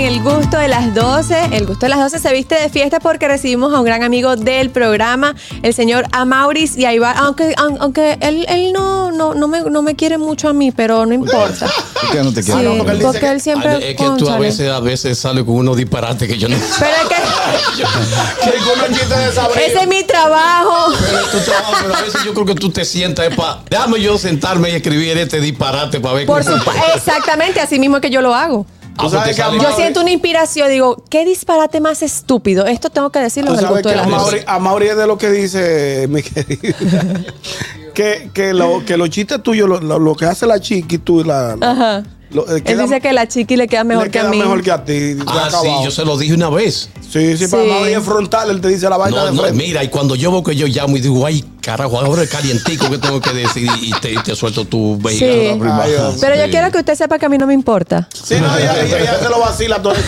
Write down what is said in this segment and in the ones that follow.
En el gusto de las 12. El gusto de las 12 se viste de fiesta porque recibimos a un gran amigo del programa, el señor Amauris y Aibar. Aunque, aun- aunque él, él no, no, no, me, no me quiere mucho a mí, pero no importa. ¿Por qué no te Sí, quieres? porque él porque que- él siempre. Ay, es que tú a veces, a veces sales con unos disparates que yo no. Pero es que Que ese es mi trabajo. Pero, tú trabajas, pero a veces yo creo que tú te sientas es para. Déjame yo sentarme y escribir este disparate para ver Por cómo- supuesto, exactamente, así mismo es que yo lo hago. Ah, sabes que Yo siento una inspiración, digo, qué disparate más estúpido. Esto tengo que decirlo en el gusto de a las Mauri, 12. a Mauri es de lo que dice mi querido. que, que, lo, que los chistes tuyos, lo, lo- lo que hace la chiqui, tú la. Ajá. Lo- eh, Él queda- dice que la chiqui le queda mejor le que a queda mí. mejor que a ti. Ah, sí, yo se lo dije una vez. Sí, sí, para Sí. Es frontal, él te dice la vaina No, de no, frente. mira, y cuando yo veo que yo llamo y digo, ay, carajo, ahora es calientico que tengo que decir y te, y te suelto tu Sí. vejiga. Ay, Dios. Pero yo quiero que usted sepa que a mí no me importa. Sí, no, ella, ella- ella se lo vacila todo eso.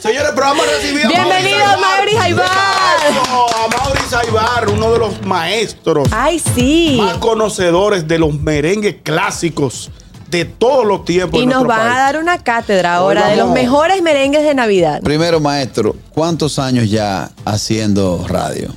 Señores, pero vamos a recibir a Bienvenido, Mauri Jaibar. A Mauri Jaibar, uno de los maestros Ay, sí. más conocedores de los merengues clásicos de todos los tiempos. Y en nos van a dar una cátedra Hoy ahora de los mejores merengues de Navidad. Primero, maestro, ¿cuántos años ya haciendo radio?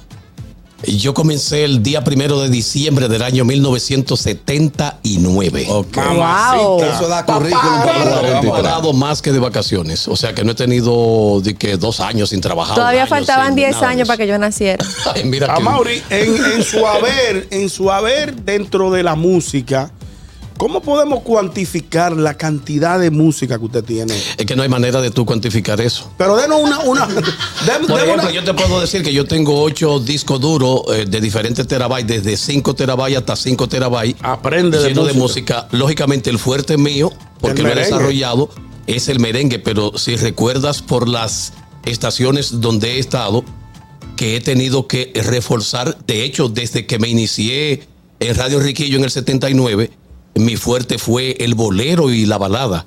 Yo comencé el día primero de diciembre del año 1979. Ok. Wow. Eso da currículum para he 23. parado más que de vacaciones. O sea que no he tenido de que dos años sin trabajar. Todavía año faltaban sin 10 nada de años para que yo naciera. Ay, mira A que- Mauri, en, en su haber, en su haber dentro de la música, ¿cómo podemos cuantificar la cantidad de música que usted tiene? Es que no hay manera de tú cuantificar eso. Pero denos una, una, Por ejemplo, una- yo te puedo decir que yo tengo ocho discos duros eh, de diferentes terabytes, desde 5 terabytes hasta 5 terabytes. Aprende de lleno de música. música. Lógicamente, el fuerte mío, porque lo he desarrollado, es el merengue. Pero si recuerdas por las estaciones donde he estado, que he tenido que reforzar, de hecho, desde que me inicié en Radio Riquillo en el 79, mi fuerte fue el bolero y la balada.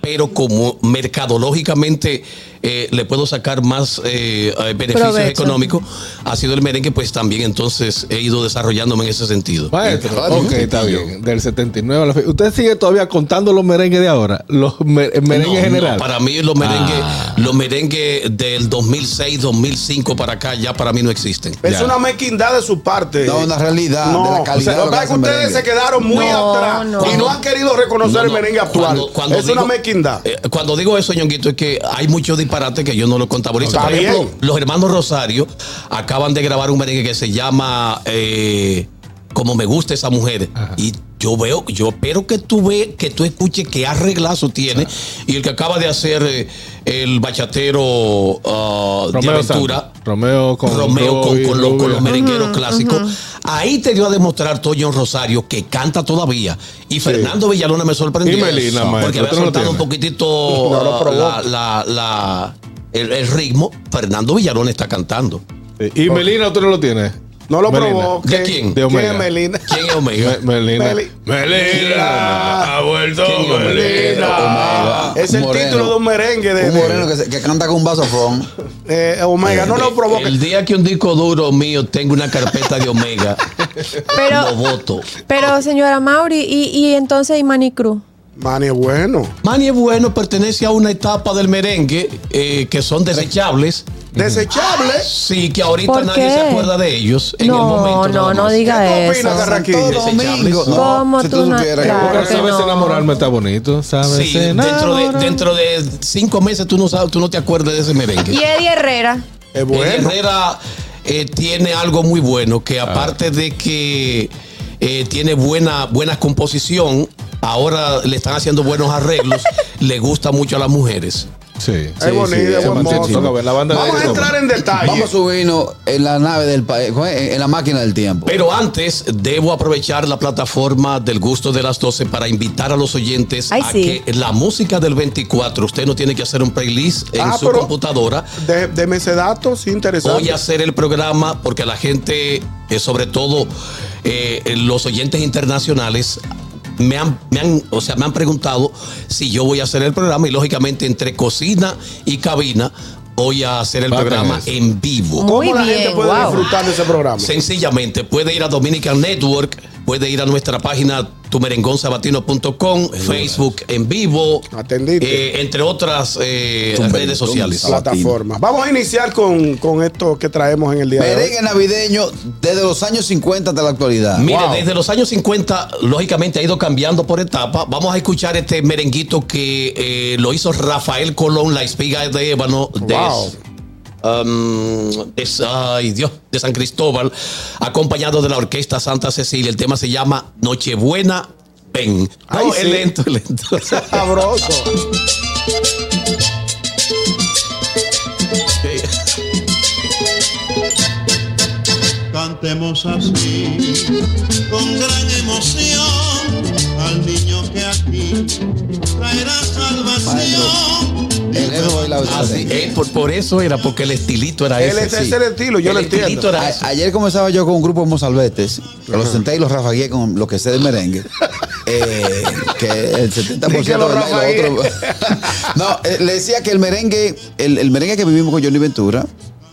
Pero como mercadológicamente eh, le puedo sacar más eh, eh, beneficios Provecho. económicos, ha sido el merengue, pues también entonces he ido desarrollándome en ese sentido. Maestro, ok, sí, está bien. Del 79 a la fecha. ¿Usted sigue todavía contando los merengues de ahora? Los me- el merengue No, general. no, para mí los merengues, Ah. los merengues del 2006, 2005 para acá ya para mí no existen. es Ya. una mezquindad de su parte. No, una realidad de la calidad O sea, lo que que pasa es que hacen ustedes merengue. se quedaron muy No, atrás no. y no han querido reconocer No, el merengue actual. cuando- cuando es digo- una mezquindad. Eh, cuando digo eso, Ñonguito, es que hay muchos disparates que yo no los contabilizo. Por ejemplo, bien. los hermanos Rosario acaban de grabar un merengue que se llama eh, Como me gusta esa mujer. Y yo veo, yo espero que tú ve, que tú escuches qué arreglazo tiene. Y el que acaba de hacer eh, el bachatero ah, de aventura. Santos. Romeo con Romeo con, con los, con los merengueros clásicos. Ahí te dio a demostrar Toño Rosario que canta todavía. Y Fernando Villalona me sorprendió. Y Melina, Porque maestro, había ¿tú no soltado un tienes? poquitito No lo provoca. la, la- la- el, el ritmo. Fernando Villalona está cantando. Sí. ¿Y Melina usted no lo tiene? No lo Melina. provoque. ¿De quién? De Omega. es Melina? ¿Quién es Omega? Me- Melina. Meli- Melina. Ha vuelto ¿Quién es Melina? Es el moreno. título de un merengue de, Un moreno que, se- que canta con un vasofón. eh, Omega. No lo provoque. El día que un disco duro mío tenga una carpeta de Omega, lo Pero, voto. pero señora Mauri, ¿y, y entonces y Manny Cruz? Manny es bueno. Manny es bueno, pertenece a una etapa del merengue eh, que son desechables. Desechable. Sí, que ahorita ¿Por nadie qué? se acuerda de ellos en el No, momento. no, no más. diga ¿Qué tú eso. opinas, Domingo. No, ¿Cómo si tú tú no- supieras claro. Que sabes no. enamorarme está bonito. ¿Sabes Sí, dentro de, dentro de cinco meses tú no sabes, tú no te acuerdas de ese merengue. Y Eddie Herrera. Es El bueno. Herrera eh, tiene algo muy bueno, que aparte de que eh, tiene buena, buena composición, ahora le están haciendo buenos arreglos, le gusta mucho a las mujeres. Sí. Es bonito, es buen mozo. la banda de Vamos a entrar en detalle. Vamos a subirnos en la nave del país, en la máquina del tiempo. Pero antes, debo aprovechar la plataforma del gusto de las 12 para invitar a los oyentes Ay, a sí. que la música del 24, usted no tiene que hacer un playlist en Ah, su computadora. De, deme ese dato, sí, interesante. Voy a hacer el programa porque la gente, eh, sobre todo eh, los oyentes internacionales, me han, me han, o sea, me han preguntado si yo voy a hacer el programa y lógicamente entre cocina y cabina voy a hacer el programa eso. en vivo. ¿Cómo Muy la bien, gente puede wow. disfrutar de ese programa? Sencillamente puede ir a Dominican Network, puede ir a nuestra página tumerengonsabatino.com, Facebook en vivo, eh, entre otras eh, redes sociales. Plataformas. Vamos a iniciar con, con esto que traemos en el día de hoy. Merengue navideño desde los años 50 hasta la actualidad. Mire, Wow. desde los años 50, lógicamente ha ido cambiando por etapa. Vamos a escuchar este merenguito que eh, lo hizo Rafael Colón, la espiga de ébano de, Wow. Um, de- ay, Dios, de San Cristóbal, acompañado de la Orquesta Santa Cecilia. El tema se llama Nochebuena, ven. No, Ay, es sí. lento, es lento. Sabroso. Cantemos así, con gran emoción, al niño que aquí traerá salvación. El Así, eh, por, por eso era, porque el estilito era ese. sí. es el estilo, yo El lo entiendo. era A- ese. ayer comenzaba yo con un grupo de mozalbetes, que los senté y los rafagué con lo que sé de merengue. Eh, que el 70% Di que lo otro- no, eh, le decía que el merengue, el, el merengue que vivimos con Johnny Ventura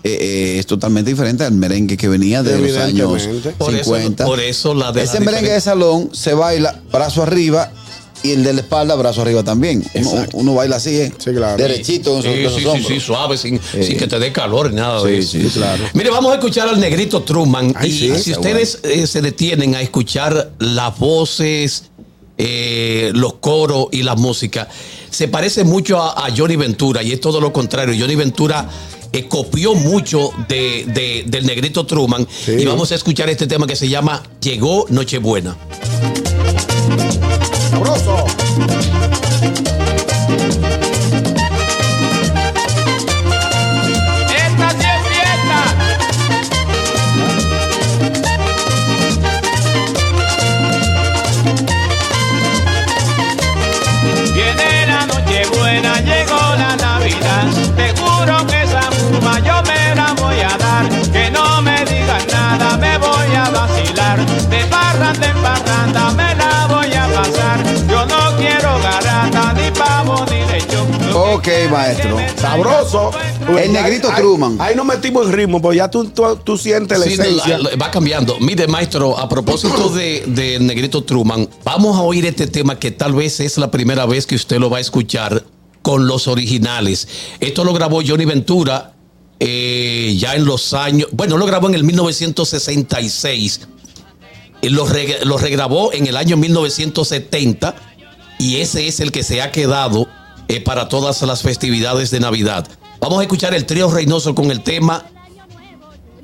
eh, eh, es totalmente diferente al merengue que venía de los años. Por eso- 50. por eso la de Ese la merengue de salón se baila brazo arriba y el de la espalda brazo arriba también. Uno, baila así, ¿eh? Sí, claro. derechito en Sí, en sí, sí, sí, suave, sin, Sí. sin que te dé calor ni nada de Sí, eso. sí, claro. Mire, vamos a escuchar al negrito Truman. Ay, y sí, si ustedes eh, se detienen a escuchar las voces, eh, los coros y la música, se parece mucho a, a Johnny Ventura y es todo lo contrario. Johnny Ventura eh, copió mucho de, de- del negrito Truman. Sí. Y vamos a escuchar este tema que se llama Llegó Nochebuena. Sabroso. Ok, maestro. Sabroso. El negrito Ahí- Truman. Ahí, nos metimos en ritmo, porque ya tú, tú, tú sientes la Sí, esencia. la- la- va cambiando. Mire, maestro, a propósito de, de Negrito Truman, vamos a oír este tema que tal vez es la primera vez que usted lo va a escuchar con los originales. Esto lo grabó Johnny Ventura eh, ya en los años, bueno, lo grabó en el 1966. Y lo, reg- lo regrabó en el año 1970 y ese es el que se ha quedado eh, para todas las festividades de Navidad. Vamos a escuchar el trío Reynoso con el tema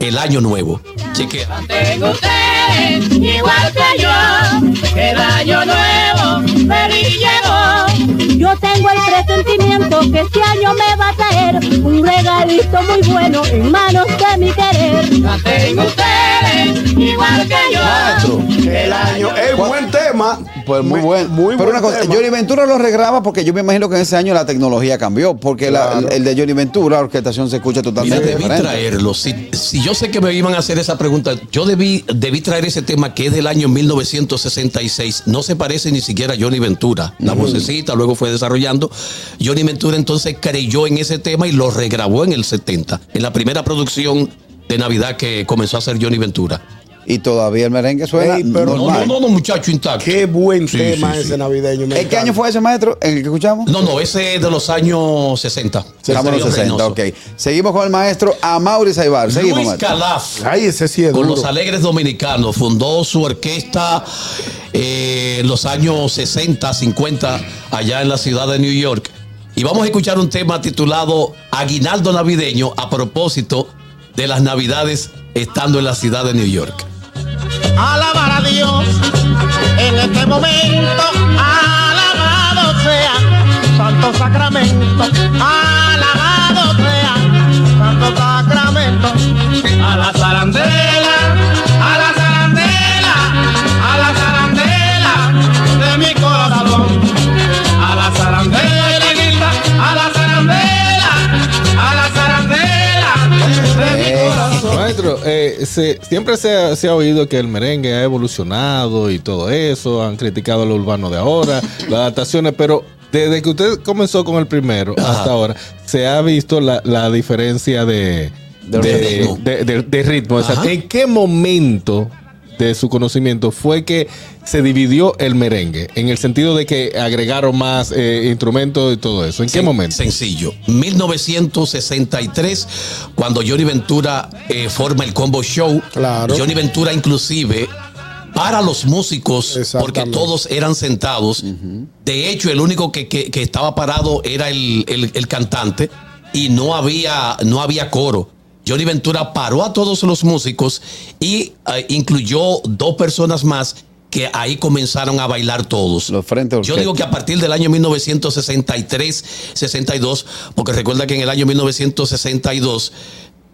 El Año Nuevo. Chequea. Tengo ustedes igual que yo, el año nuevo feliz llegó. Yo tengo el presentimiento que este año me va a traer un regalito muy bueno en manos de mi querer. La tengo ustedes igual que yo. Maestro. El año. Es buen tema. Pues muy bueno. Muy Pero buen una cosa, tema. Johnny Ventura lo regraba porque yo me imagino que en ese año la tecnología cambió. Porque la- el de Johnny Ventura, la orquestación se escucha Mira, totalmente debí diferente. traerlo. Si, si yo sé que me iban a hacer esa pregunta, yo debí, debí traer ese tema que es del año 1966. No se parece ni siquiera a Johnny Ventura. La vocecita luego fue desarrollando. Johnny Ventura entonces creyó en ese tema y lo regrabó en el 70, en la primera producción de Navidad que comenzó a hacer Johnny Ventura. Y todavía el merengue suena Ey, pero No, no, normal. no, no, muchacho intacto. Qué buen Sí, tema sí, ese sí. navideño. ¿En qué año fue ese maestro? ¿En el que escuchamos? No, no, ese es de los años 60. Estamos en los Río 60, Reynoso. ok. Seguimos con el maestro Amaury Saibar. Seguimos, Luis. Calaf. Ay, ese sí es con duro. los Alegres Dominicanos. Fundó su orquesta eh, en los años 60, 50, allá en la ciudad de New York. Y vamos a escuchar un tema titulado Aguinaldo Navideño a propósito de las Navidades estando en la ciudad de New York. Alabar a Dios en este momento. Alabado sea Santo Sacramento. Alabado sea Santo Sacramento. A la zarandela, eh, se- siempre se ha, se ha oído que el merengue ha evolucionado y todo eso, han criticado lo urbano de ahora, las adaptaciones, pero desde que usted comenzó con el primero Ajá. hasta ahora, se ha visto la, la diferencia de, De de, ritmo. de- ritmo. O sea. ¿En qué momento de su conocimiento, fue que se dividió el merengue, en el sentido de que agregaron más eh, instrumentos y todo eso. ¿En qué momento? Sencillo. 1963, cuando Johnny Ventura eh, forma el Combo Show. Claro. Johnny Ventura inclusive para los músicos, porque todos eran sentados. De hecho, el único que, que- que estaba parado era el, el- el cantante y no había, no había coro. Johnny Ventura paró a todos los músicos y eh, incluyó dos personas más que ahí comenzaron a bailar todos. Los frentes Yo digo que a partir del año 1963-62, porque recuerda que en el año 1962,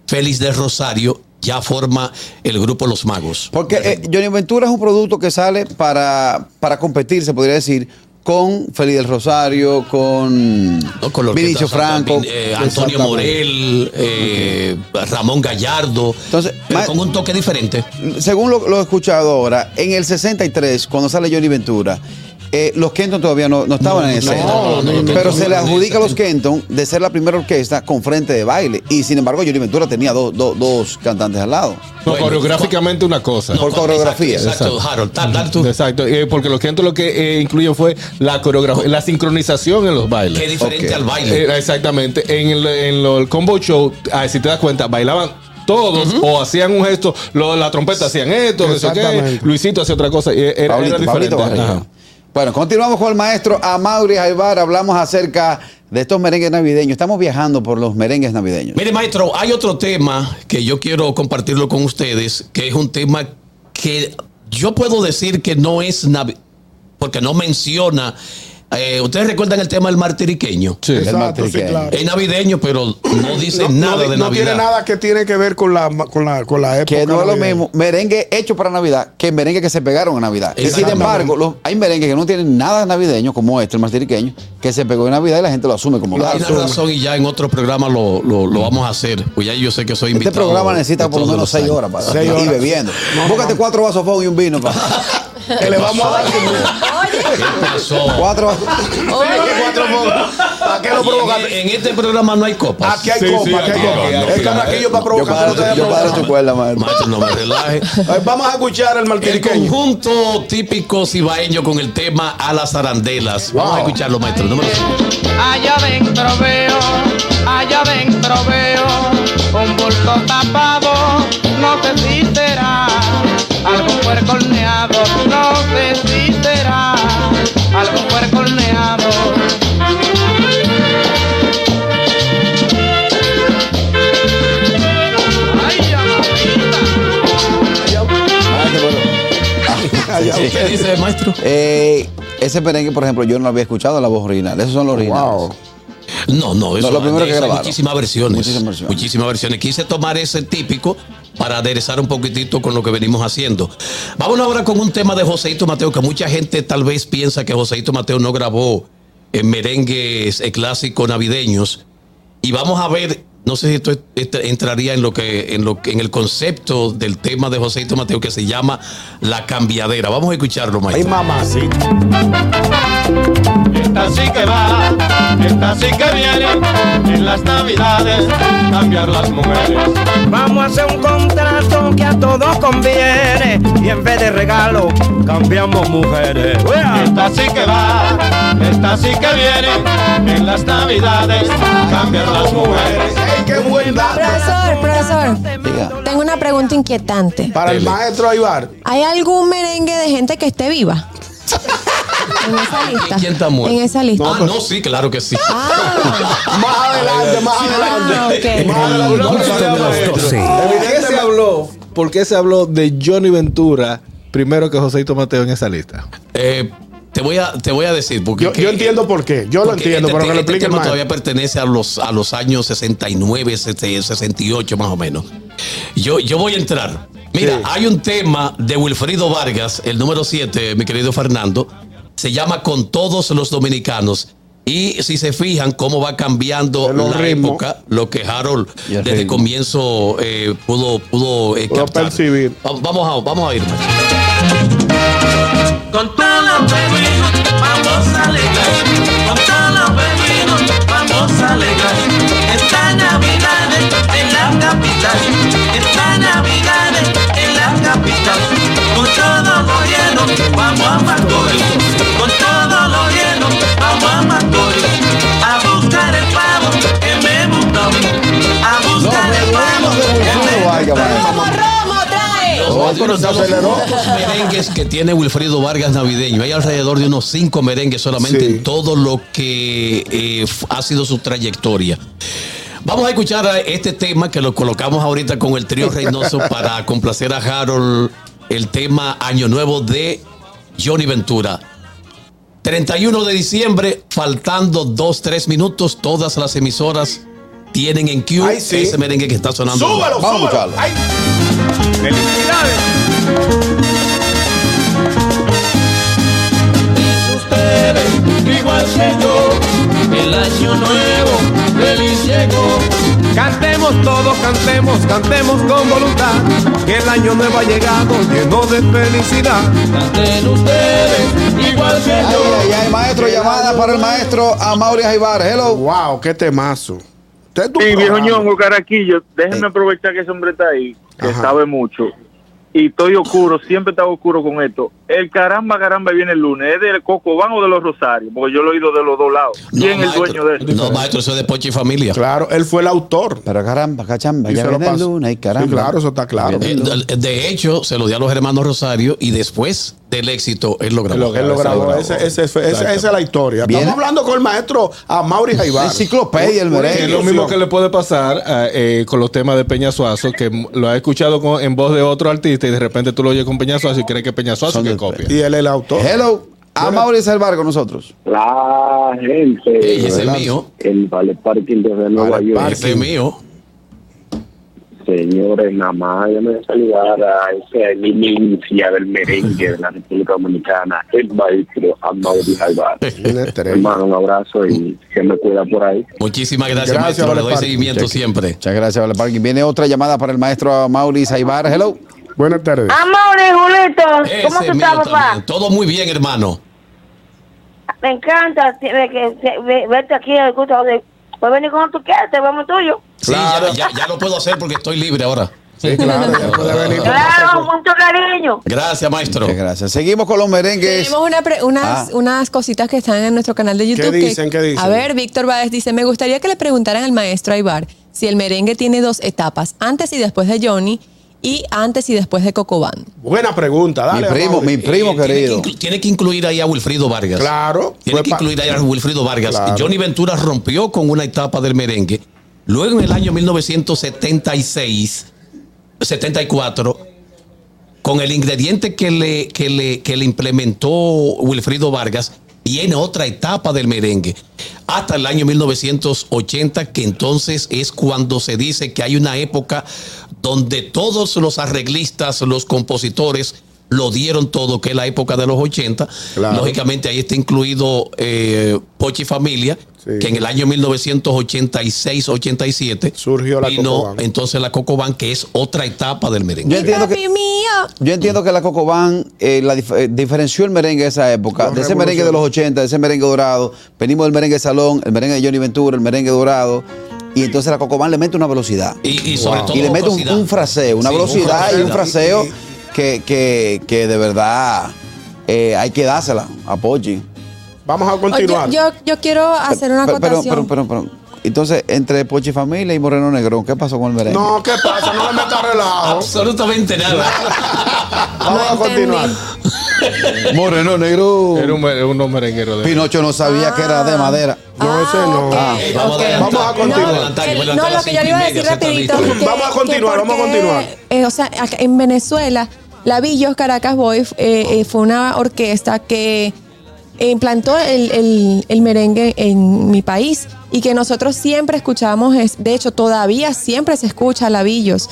Félix del Rosario ya forma el grupo Los Magos. Porque eh, Johnny Ventura es un producto que sale para, para competir, se podría decir, con Félix del Rosario, con, ¿no? Con Vinicio Franco. Eh, Antonio Morel, eh, Ramón Gallardo, Entonces, pero con un toque diferente. Según lo, lo he escuchado ahora, en el 63, cuando sale Johnny Ventura, eh, los Kenton todavía no, no estaban en escena. no, no, no, pero se le adjudica a los Kenton de ser la primera orquesta con frente de baile. Y sin embargo, Johnny Ventura tenía dos- dos- dos cantantes al lado. No, Bueno, coreográficamente una cosa. No, Por coreografía. Exacto. Harold. Tú. Exacto, eh, porque los que lo que eh, incluyen fue la coreografía, la sincronización en los bailes. Que es diferente al baile. Eh, exactamente. En el, en lo- el combo show, ah, si te das cuenta, bailaban todos o hacían un gesto, lo- la trompeta hacían esto. Luisito hacía otra cosa. y Era, era diferente. Pablito. Bueno, continuamos con el maestro Amaury Jaibar. Hablamos acerca de estos merengues navideños. Estamos viajando por los merengues navideños. Mire, maestro, hay otro tema que yo quiero compartirlo con ustedes, que es un tema que yo puedo decir que no es porque no menciona. Eh, Ustedes recuerdan el tema del martiriqueño. Sí. El Exacto, sí, martiriqueño. claro. Es navideño, pero no dice No, nada no, de no Navidad. tiene nada que tiene que ver con la, con la, con la época. Que no es lo mismo merengue hecho para Navidad que merengue que se pegaron a Navidad. Y sin embargo, los- hay merengues que no tienen nada navideño, como este, el martiriqueño, que se pegó en Navidad y la gente lo asume como tal. una razón y ya en otro programa lo, lo- lo vamos a hacer. Pues ya yo sé que soy Este invitado. programa necesita de por lo menos seis horas para Seis ir bebiendo. Búscate cuatro vasos fuego y un vino. pa. Que le vamos a dar ¿Qué pasó? cuatro cuatro. ¿Para qué lo provocaste? en este programa no hay copas. Aquí hay Sí, copa, sí, aquí hay aquí, copa. aquí, aquí, El canaquillo para provocar. yo paro tu cuerda, maestro. Maestro, no me relaje. Eh, Vamos a escuchar el El martiriqueño. conjunto típico cibaeño con el tema a las arandelas. Vamos a escucharlo, maestro. Número cinco. Allá adentro veo, allá adentro veo un bulto tapado, no sé si será algún puerco horneado, no sé si será algún puerco horneado. Ay, mamita. ¿Qué dice, maestro? Eh, ese merengue, por ejemplo, yo no había escuchado la voz original. Esos son los originales. Wow. No, no, eso lo primero que grabaron. muchísimas versiones. Muchísimas versiones. Muchísimas versiones. Quise tomar ese típico para aderezar un poquitito con lo que venimos haciendo. Vamos ahora con un tema de Joseito Mateo, que mucha gente tal vez piensa que Joseito Mateo no grabó en merengues eh, clásicos navideños. Y vamos a ver, no sé si esto este entraría en lo que, en lo en el concepto del tema de Joseito Mateo que se llama La Cambiadera. Vamos a escucharlo, Ay, maestro. mamá, sí. Esta sí que va, esta sí que viene, en las navidades cambiar las mujeres. Vamos a hacer un contrato que a todos conviene y en vez de regalo cambiamos mujeres. Esta sí que va, esta sí que viene, en las navidades cambiar las mujeres. Ey, qué buen dato. Profesor, profesor, Diga. tengo una pregunta inquietante. Para el maestro Aibar. ¿Hay algún merengue de gente que esté viva? En esa lista. ¿Quién está muerto? En esa lista. Ah, no, sí, claro que sí. Ah, Más adelante, más adelante. ah. Más adelante. De ¿Por 12. qué se habló, por qué se habló de Johnny Ventura primero que Joseito Mateo en esa lista? Eh, te voy a te voy a decir porque Yo, entiendo por qué. Yo lo porque entiendo, este, pero que lo este explique maestro. todavía pertenece a los a los años 69, 68 más o menos. Yo yo voy a entrar. Mira, Sí. hay un tema de Wilfrido Vargas, el número 7, mi querido Fernando, se llama Con todos los dominicanos. Y si se fijan cómo va cambiando la época, lo que Harold el desde ritmo. comienzo eh, pudo, pudo, eh, Pudo captar. percibir. Va- Vamos a, vamos a ir. maestro. Con todos los bebinos vamos a alegrar, con todos los bebinos vamos a alegrar. Esta Navidad en la capital, esta Navidad en la capital, con Mamacoy, con todo Los merengues que tiene Wilfrido Vargas navideño. Hay alrededor de unos cinco merengues solamente Sí. en todo lo que eh, ha sido su trayectoria. Vamos a escuchar a este tema que lo colocamos ahorita con el trío Reynoso para complacer a Harold. El tema Año Nuevo de Johnny Ventura. 31 de diciembre, faltando dos, tres minutos, todas las emisoras tienen en Q sí. ese merengue que está sonando. Súbelo, Vamos a Ay. Felicidades. ustedes, igual que yo, el año nuevo feliz llegó. Cantemos todos, cantemos, cantemos con voluntad. Que el año nuevo ha llegado lleno de felicidad. Canten ustedes, igual que Ay, yo. ay, ay, maestro, llamada para el maestro Amaury Jaibar. Hello. Wow, qué temazo. Tu Sí, viejo ñongo, caraquillo, déjenme aprovechar que ese hombre está ahí, que Ajá. sabe mucho. Y estoy oscuro, siempre estaba oscuro con esto. El caramba, caramba viene el lunes. ¿Es del Cocobán o de los Rosarios? Porque yo lo he oído de los dos lados. ¿Quién es el dueño de eso? No, maestro, eso es de Pochi y Familia. Claro, él fue el autor. Pero caramba, cachamba, Y ya viene el lunes, y caramba. Sí, claro, eso está claro. De hecho, se lo dio a los hermanos Rosario y después del éxito, él lo grabó. Él lo grabó. grabó. Ese- ese fue- ese- Exacto. esa es la historia. Viene- Estamos hablando con el maestro Amaury Jaibar. Enciclopedia, el merengue. Es lo mismo que le puede pasar eh, eh, con los temas de Peña Suazo, que lo has escuchado con- en voz de otro artista y de repente tú lo oyes con Peña Suazo y crees que es Peña Suazo que de- copia. Y él es el autor. Hello. Amaury Jaibar con nosotros. La gente. Ey, ese es mío. El Vale Parking desde Nueva York. Parking. Ese es mío. Señores, nada más déjenme saludar a esa eminencia del merengue de la República Dominicana, el maestro Amaury estrella. Hermano, un abrazo y se me cuida por ahí. Muchísimas gracias, Gracias, maestro. Vale Le doy Parking. seguimiento siempre. Muchas gracias, Vale Parking. Viene otra llamada para el maestro Amaury Jaibar. Hello. Buenas tardes. Amores, Julito, ¿cómo tú estás, papá? también. Todo muy bien, hermano. Me encanta que, verte aquí al gusto de... Puedes venir cuando tú quieras, te vamos tuyo. Sí, ya, ya, ya lo puedo hacer porque estoy libre ahora. Sí, claro, ya puede venir. Claro, mucho cariño. Gracias, maestro. Muchas gracias. Seguimos con los merengues. Tenemos una pre- unas, Ah. unas cositas que están en nuestro canal de YouTube. que- dicen? ¿Qué dicen? A ver, Víctor Báez dice, me gustaría que le preguntaran al maestro Aibar si el merengue tiene dos etapas, antes y después de Johnny y antes y después de Cocobán. Buena pregunta, Mi dale. primo, Amaury. mi primo Eh, tiene, que querido. tiene que incluir ahí a Wilfrido Vargas. Claro. Tiene que incluir ahí a Wilfrido Vargas. Claro. Johnny Ventura rompió con una etapa del merengue. Luego en el año 1976, 74, con el ingrediente que le, que le, que le implementó Wilfrido Vargas, viene otra etapa del merengue. Hasta el año 1980, que entonces es cuando se dice que hay una época donde todos los arreglistas, los compositores, lo dieron todo, que es la época de los 80. Claro. Lógicamente ahí está incluido eh, Pochi Familia, Sí. que en el año 1986-87 Surgió la vino Cocobán. entonces la Cocobán, que es otra etapa del merengue. Yo entiendo que, Yo entiendo que la Cocobán eh, la dif- eh, diferenció el merengue de esa época, de ese merengue de los revolucionó. 80, de ese merengue dorado. Venimos del merengue salón, el merengue de Johnny Ventura, el merengue dorado. Y entonces la Cocobán le mete una velocidad. Y, y sobre Wow. todo y le mete un, fraseo, una Sí, velocidad y un fraseo. que, que, que de verdad eh, hay que dársela a Pochi. Vamos a Oye, continuar. yo, yo quiero hacer una Pero, pero, acotación. pero, pero, pero, entonces, entre Pochi Familia y Moreno Negrón, ¿qué pasó con el merengue? No, ¿qué pasa? No le metas relajo. Absolutamente nada. Vamos a continuar. Moreno Negrón. Era un, mer- unos merengueros de. Pinocho no sabía que era de madera. No, ese no. ok, Ah, vamos a adelantar, Vamos a continuar. no, lo que yo le iba a decir rapidito. que- Vamos a continuar, vamos a continuar. eh, o sea, en Venezuela, la Villos Caracas Boys eh, eh, fue una orquesta que implantó el, el- el merengue en mi país y que nosotros siempre escuchamos, es, de hecho todavía siempre se escucha la Villos.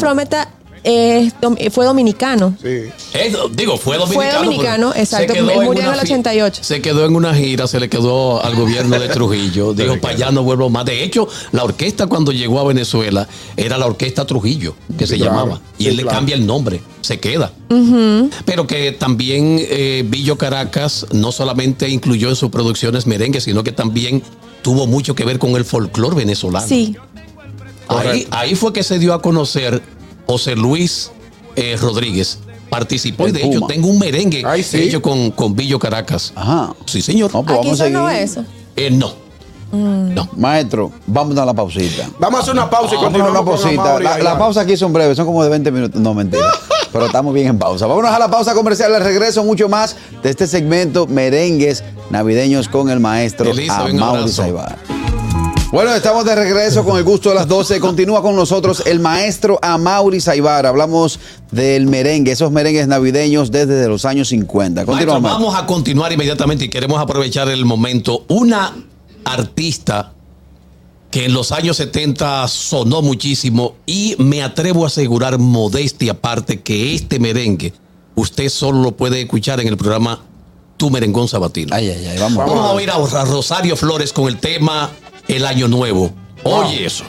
Frometa es dom- fue dominicano. Sí. Eh, digo, fue dominicano. Fue dominicano, exacto, se quedó murió en el fi- 88. Se quedó en una gira, se le quedó al gobierno de Trujillo. Dijo, para allá no vuelvo más. De hecho, la orquesta cuando llegó a Venezuela era la Orquesta Trujillo, que se claro. llamaba. Y Sí, él le cambia el nombre, se queda. Pero que también eh, Villo Caracas no solamente incluyó en sus producciones merengue, sino que también tuvo mucho que ver con el folclore venezolano. Sí. Ahí, ahí fue que se dio a conocer José Luis eh, Rodríguez, participó y de hecho tengo un merengue Ay, sí. hecho con, con Billo Caracas. Ajá. Sí, señor. No, pues Aquí vamos a seguir. eso. Eh, no. No. Maestro, vamos a la pausita. Vamos a hacer una pausa y Vamos a continuamos una con pausita. Amaury La, la va. pausa aquí son breves, son como de 20 minutos. No, mentira. Pero estamos bien en pausa. Vámonos a la pausa comercial. Al regreso, mucho más de este segmento Merengues Navideños con el maestro Amaury abrazo. Saibar. Bueno, estamos de regreso con el gusto de las 12. Continúa con nosotros el maestro Amaury Saibar. Hablamos del merengue, esos merengues navideños desde los años 50. Maestro, Continuamos. vamos a continuar inmediatamente y queremos aprovechar el momento. Una artista que en los años 70 sonó muchísimo y me atrevo a asegurar modestia aparte que este merengue usted solo lo puede escuchar en el programa Tu Merengón Sabatino. Ay, ay, ay, vamos. Vamos a oír a Rosario Flores con el tema El Año Nuevo. Oye eso.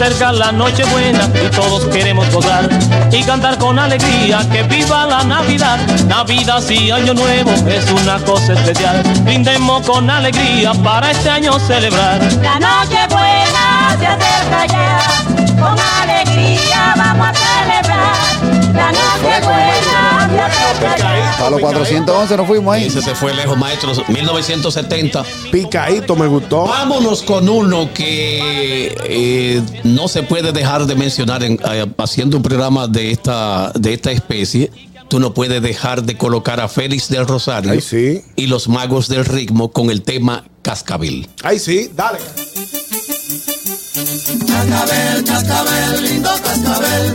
Acerca la noche buena y todos queremos gozar y cantar con alegría que viva la Navidad. Navidad y Año Nuevo es una cosa especial. Brindemos con alegría para este año celebrar. La noche buena se acerca ya, con alegría vamos a celebrar. La noche buena A los 411 nos fuimos ahí. Ese se fue lejos, maestro. 1970. Picadito me gustó. Vámonos con uno que eh, no se puede dejar de mencionar en- eh, haciendo un programa de esta, de esta especie. Tú no puedes dejar de colocar a Félix del Rosario Ay, sí. y los magos del ritmo con el tema Cascabil. Ay, sí, dale. Cascabel, cascabel, lindo cascabel,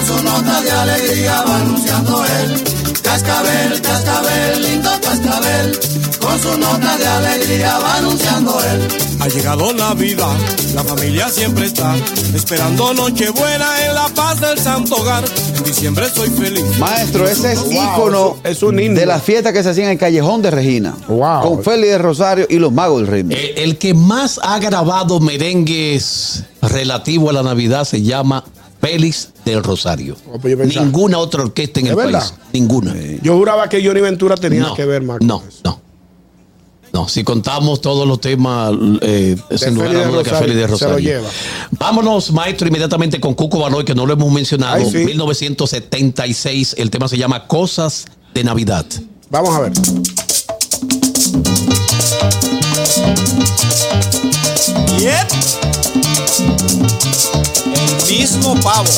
con su nota de alegría va anunciando él. Cascabel, cascabel, lindo cascabel, con su nota de alegría va anunciando él. Ha llegado Navidad, la familia siempre está esperando Nochebuena en la paz del Santo Hogar. En diciembre soy feliz. Maestro, ese es Wow, ícono es un himno. de las fiestas que se hacían en el Callejón de Regina. Wow. Con Félix de Rosario y los magos del ritmo. Eh, el que más ha grabado merengues relativo a la Navidad se llama Félix del Rosario. Oh, pues Ninguna otra orquesta en ¿Es el verdad? país. Ninguna. Yo juraba que Johnny Ventura tenía no, que ver más. con No, no. No, si contamos todos los temas, eh, sin lugar a que Rosario, Félix de se lo Rosario. lleva. Vámonos, maestro, inmediatamente con Cuco Baloy, que no lo hemos mencionado. Ay, sí. 1976, el tema se llama Cosas de Navidad. Vamos a ver. Yep. El mismo pavo.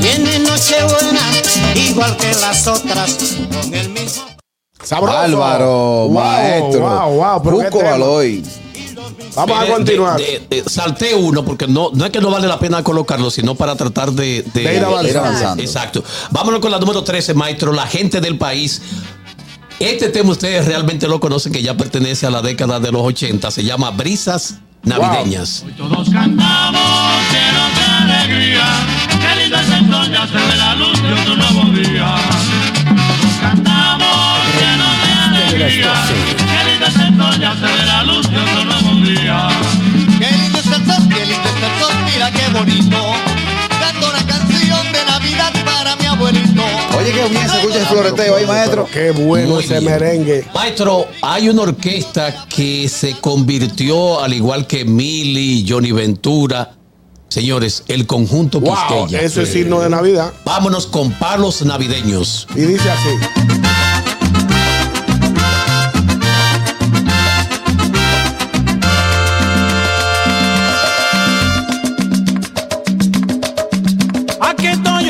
Viene Nochebuena, igual que las otras, con el mismo. Sabroso. Álvaro, Wow, maestro. Wow, wow. pero qué Vamos a continuar. de- de- de- salté uno porque no, no es que no vale la pena colocarlo, sino para tratar de, de- De ir avanzando. Exacto. Vámonos con la número 13, maestro. La gente del país. Este tema ustedes realmente lo conocen, que ya pertenece a la década de los 80. Se llama Brisas Navideñas. Todos cantamos llenos de alegría, qué lindo es el sol, ya se ve la luz de otro nuevo día. Todos cantamos llenos de alegría, sol, ya se ve la luz de otro nuevo día. Qué lindo es el sol, qué lindo es el sol, mira qué bonito. Canto una canción de Navidad para mi abuelito. Oye, qué bien se escucha el floreteo ahí, maestro. Qué bueno Muy ese bien. merengue. Maestro, hay una orquesta que se convirtió, al igual que Mili, Johnny Ventura, señores, el conjunto Wow, Quisqueya. eso es signo de Navidad. Vámonos con palos navideños. Y dice así.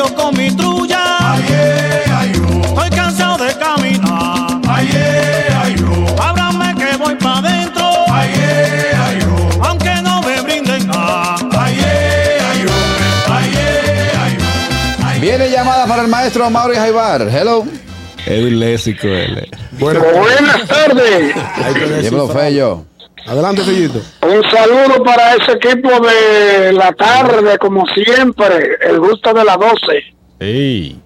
Yo con mi trulla. Estoy cansado de caminar. Ábrame que voy para adentro. Aunque no me brinden nada. Viene llamada para el maestro Mauri Jaibar. Hello. Edwin Lésico. Bueno, Buenas tardes. Dímelo, Fello. Adelante, Fellito. Un saludo para ese equipo de la tarde, como siempre, el gusto de las 12. Ey.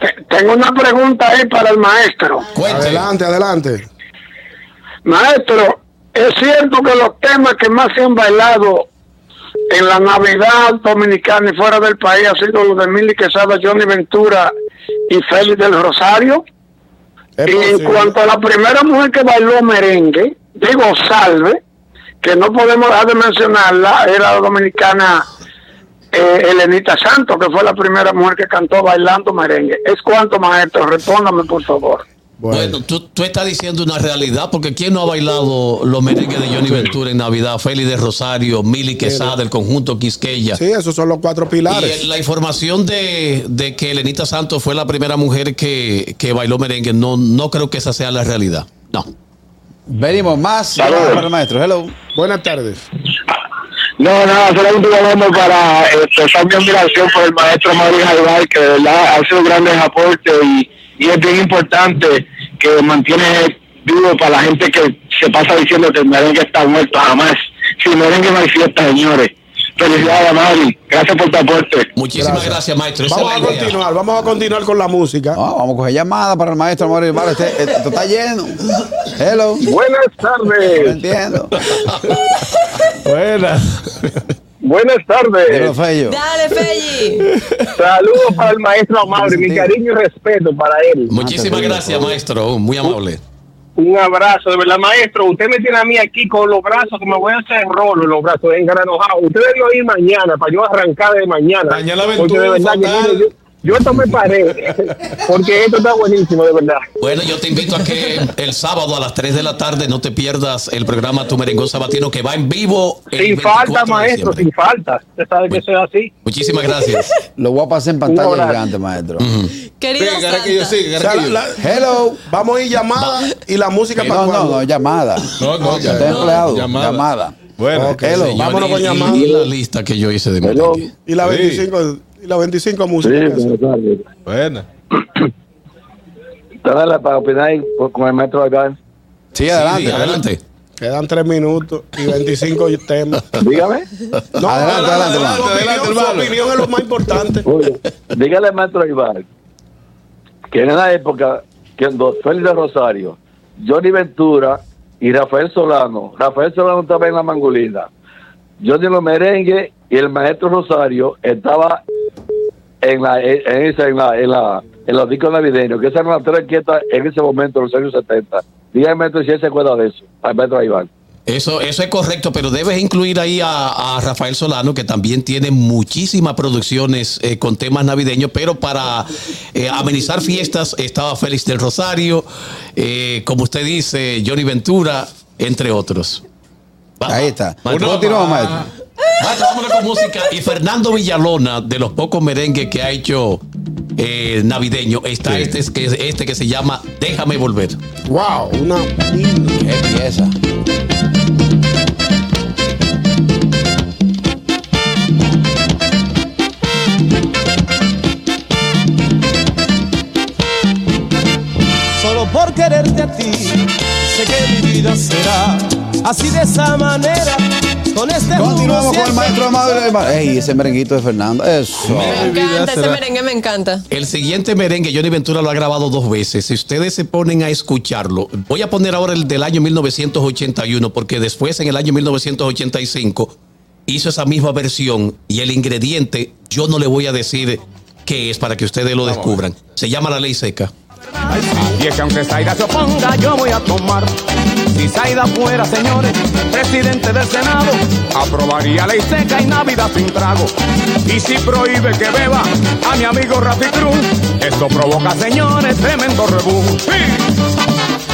Te- Tengo una pregunta ahí para el maestro. Cuente. Adelante, adelante. Maestro, es cierto que los temas que más se han bailado en la Navidad dominicana y fuera del país han sido los de Milly Quesada, Johnny Ventura y Félix del Rosario. y en cuanto a la primera mujer que bailó merengue, digo salve, que no podemos dejar de mencionarla, era la dominicana eh, Elenita Santos, que fue la primera mujer que cantó bailando merengue. ¿Es cuánto, maestro? Respóndame, por favor. Bueno, tú, tú estás diciendo una realidad, porque ¿quién no ha bailado los merengues de Johnny Ventura en Navidad? Félix de Rosario, Mili Quesada, el conjunto Quisqueya. Sí, esos son los cuatro Y pilares. eh, la información de, de que Elenita Santos fue la primera mujer que, que bailó merengue, no, no creo que esa sea la realidad. No. Venimos más Saludos. para el maestro. Hello. Buenas tardes. No, nada, solamente hablando para expresar mi admiración por el maestro Mauricio Jaibar, que de verdad ha sido grandes aportes y, y es bien importante que mantiene vivo para la gente que se pasa diciendo que el merengue está muerto, jamás. Sin merengue no hay fiesta, señores. Felicidades, Mauri. Gracias por tu aporte. Muchísimas gracias, maestro. Esa Vamos a continuar, vamos a continuar con la música. Ah, vamos a coger llamada para el maestro Mauricio Ibarra. Este- esto está lleno. Hello. Buenas No tardes. entiendo. Buenas. Buenas tardes. Fello. Dale, Felli. Saludos para el maestro Mauri. Mi cariño y respeto para él. Muchísimas gracias, maestro. Muy amable. Un abrazo, de verdad, maestro. Usted me tiene a mí aquí con los brazos que me voy a hacer rolo en los brazos, engranojado. Usted debe ir mañana para yo arrancar de mañana. Dañar la Porque de verdad que fatal. yo, yo esto me paré. Porque esto está buenísimo, de verdad. Bueno, yo te invito a que el sábado a las 3 de la tarde no te pierdas el programa Tu Merengón Sabatino que va en vivo. el Sin 24 falta, maestro, sin falta. Usted sabe que eso es así. Muchísimas gracias. Lo voy a pasar en pantalla gigante, maestro. Querido Sigue, Carraquillo, Santa. sigue, O sea, Carraquillo. la- Hello. vamos a ir llamada y la música para No, no, cuando. no, llamada. No, no, Ya está empleado. Llamada. Llamada. Bueno, Hello. sí, Vámonos con y- llamada. Y, la lista que yo hice de merengue. Y la Sí. 25, y la 25 música. tardes. buena. Dale para opinar con el maestro Algar. Sí, adelante. Sí, adelante. Quedan 3 minutos y 25 temas. Dígame. No, Adelante, adelante, Adelante, su opinión es lo más importante. Oye, dígale al maestro Ibar que en la época que cuando Félix de Rosario, Johnny Ventura y Rafael Solano, Rafael Solano estaba en la mangolina, Johnny los merengue y el maestro Rosario estaba en la en, esa, en la en la en los discos navideños, que esas eran las tres quietas en ese momento, en los años 70. Dígame si él se acuerda de eso, al maestro Iván. Eso, eso es correcto, pero debes incluir ahí a, a Rafael Solano, que también tiene muchísimas producciones eh, con temas navideños, pero para eh, amenizar fiestas estaba Félix del Rosario, eh, como usted dice, Johnny Ventura, entre otros. Va- Ahí está. Continuamos, maestro. Vámonos con música. Y Fernando Villalona, de los pocos merengues que ha hecho eh, navideño, está este, que, este que se llama Déjame volver. Wow, una. Qué pieza. Solo por quererte a ti, sé que mi vida será así de esa manera. Con este Continuamos con el maestro Amado. Ey, ese merenguito de Fernando. Eso. Me encanta, ese merengue me encanta. El siguiente merengue, Johnny Ventura lo ha grabado dos veces. Si ustedes se ponen a escucharlo, voy a poner ahora el del año 1981, porque después, en el año 1985, hizo esa misma versión y el ingrediente, yo no le voy a decir qué es para que ustedes lo descubran. Se llama La Ley Seca. Y es que aunque Zaida se oponga, yo voy a tomar. Si Zaida fuera, señores, presidente del Senado, aprobaría ley seca y Navidad sin trago. Y si prohíbe que beba a mi amigo Rafi Cruz, esto provoca, señores, tremendo rebú.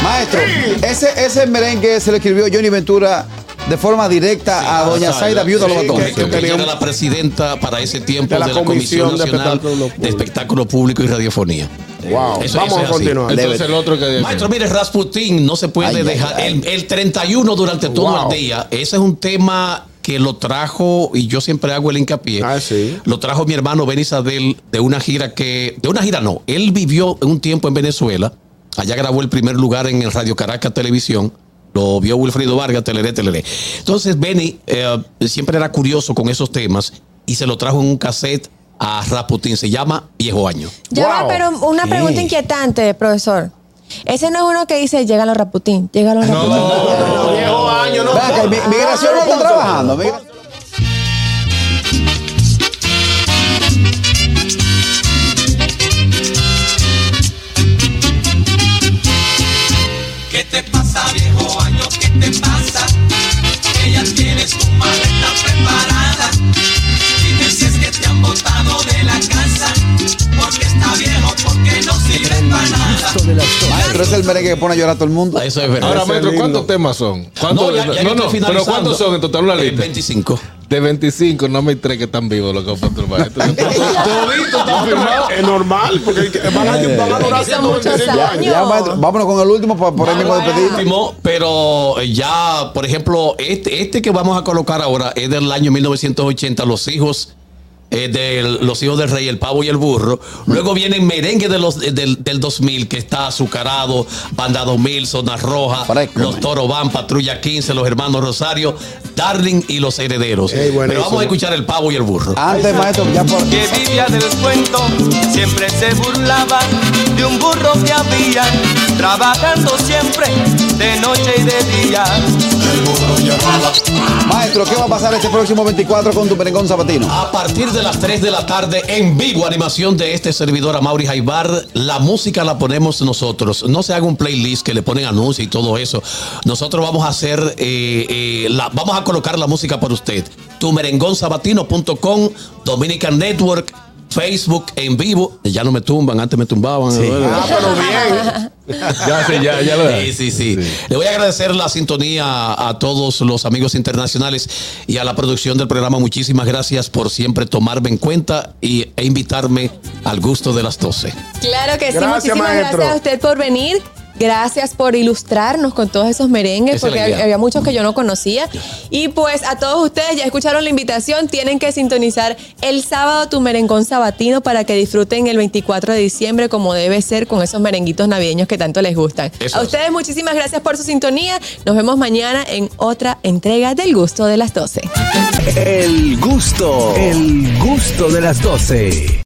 Maestro, ese, ese merengue se le escribió Johnny Ventura de forma directa a doña Zaida Viuda Lobatón. que- que- que ella era la presidenta para ese tiempo De de la Comisión, Comisión de Nacional Espectáculo de Espectáculo Público y Radiofonía. Wow. Eso- Vamos eso a continuar. Entonces el otro que Maestro, mire, Rasputin no se puede Ay, ay, dejar. ay. El, el 31 durante todo Wow. el día. Ese es un tema que lo trajo, y yo siempre hago el hincapié. Ah, sí. Lo trajo mi hermano Ben Isabel de una gira que. De una gira no. Él vivió un tiempo en Venezuela. Allá grabó el primer lugar en el Radio Caracas Televisión. Lo vio Wilfrido Vargas, Teleré, Teleré. Entonces, Benny eh, siempre era curioso con esos temas y se lo trajo en un cassette a Rasputin. Se llama Viejo Año. Ya va, Wow. pero una pregunta inquietante, profesor. Ese no es uno que dice, llega los Raputín, llega los Raputín. Viejo año, no. Ven acá, mi- migración no está trabajando. migra- ¿Qué te pasa, viejo año? ¿Qué te pasa? Que ya tienes tu maleta botado de la casa. Porque está viejo, porque no sirve para nada. Maestro, es el merengue que pone a llorar a todo el mundo. Eso es verdad. Ahora, maestro. ¿cuántos temas son? ¿Cuántos- No, ya- ya yo no, pero. ¿cuántos son en total una Eh, lista? 25. De 25, no me tres que están vivos los el. Todito está firmado. Es normal, porque van a, van a durar Son muchos 125 años. años. Ya, maestro, vámonos con el último para por ahí mismo despedir. Último, pero ya, por ejemplo, este, este que vamos a colocar ahora es del año 1980, Los hijos. Eh, de los hijos del rey, el pavo y el burro. Luego viene merengue de los, del, del 2000, que está azucarado, Banda 2000, Zona Roja, Los Toro Van, Patrulla 15, Los Hermanos Rosario, Darling y Los Herederos. Pero vamos a escuchar el pavo y el burro. Antes, maestro, ya por. que vivía del cuento, siempre se burlaba de un burro que había, trabajando siempre de noche y de día. Maestro, ¿qué va a pasar este próximo 24 con tu merengón sabatino? A partir de las 3 de la tarde, en vivo, animación de este servidor a Mauri Jaibar. La música la ponemos nosotros. No se haga un playlist que le ponen anuncios y todo eso. Nosotros vamos a hacer, eh, eh, la, vamos a colocar la música por usted. Tu merengonsabatino.com, Dominican Network, Facebook en vivo. Ya no me tumban, antes me tumbaban. Ah, pero bien. Ya, sí, ya, ya lo Sí, sí, sí, Le voy a agradecer la sintonía a todos los amigos internacionales y a la producción del programa. Muchísimas gracias por siempre tomarme en cuenta y, e invitarme al gusto de las 12. Claro que sí, Gracias, muchísimas maestro. gracias a usted por venir. Gracias por ilustrarnos con todos esos merengues, Esa porque había muchos que yo no conocía. Y pues a todos ustedes ya escucharon la invitación, tienen que sintonizar el sábado tu merengón sabatino para que disfruten el 24 de diciembre como debe ser con esos merenguitos navideños que tanto les gustan. Eso a es. ustedes muchísimas gracias por su sintonía. Nos vemos mañana en otra entrega del gusto de las 12. El gusto, el gusto de las 12.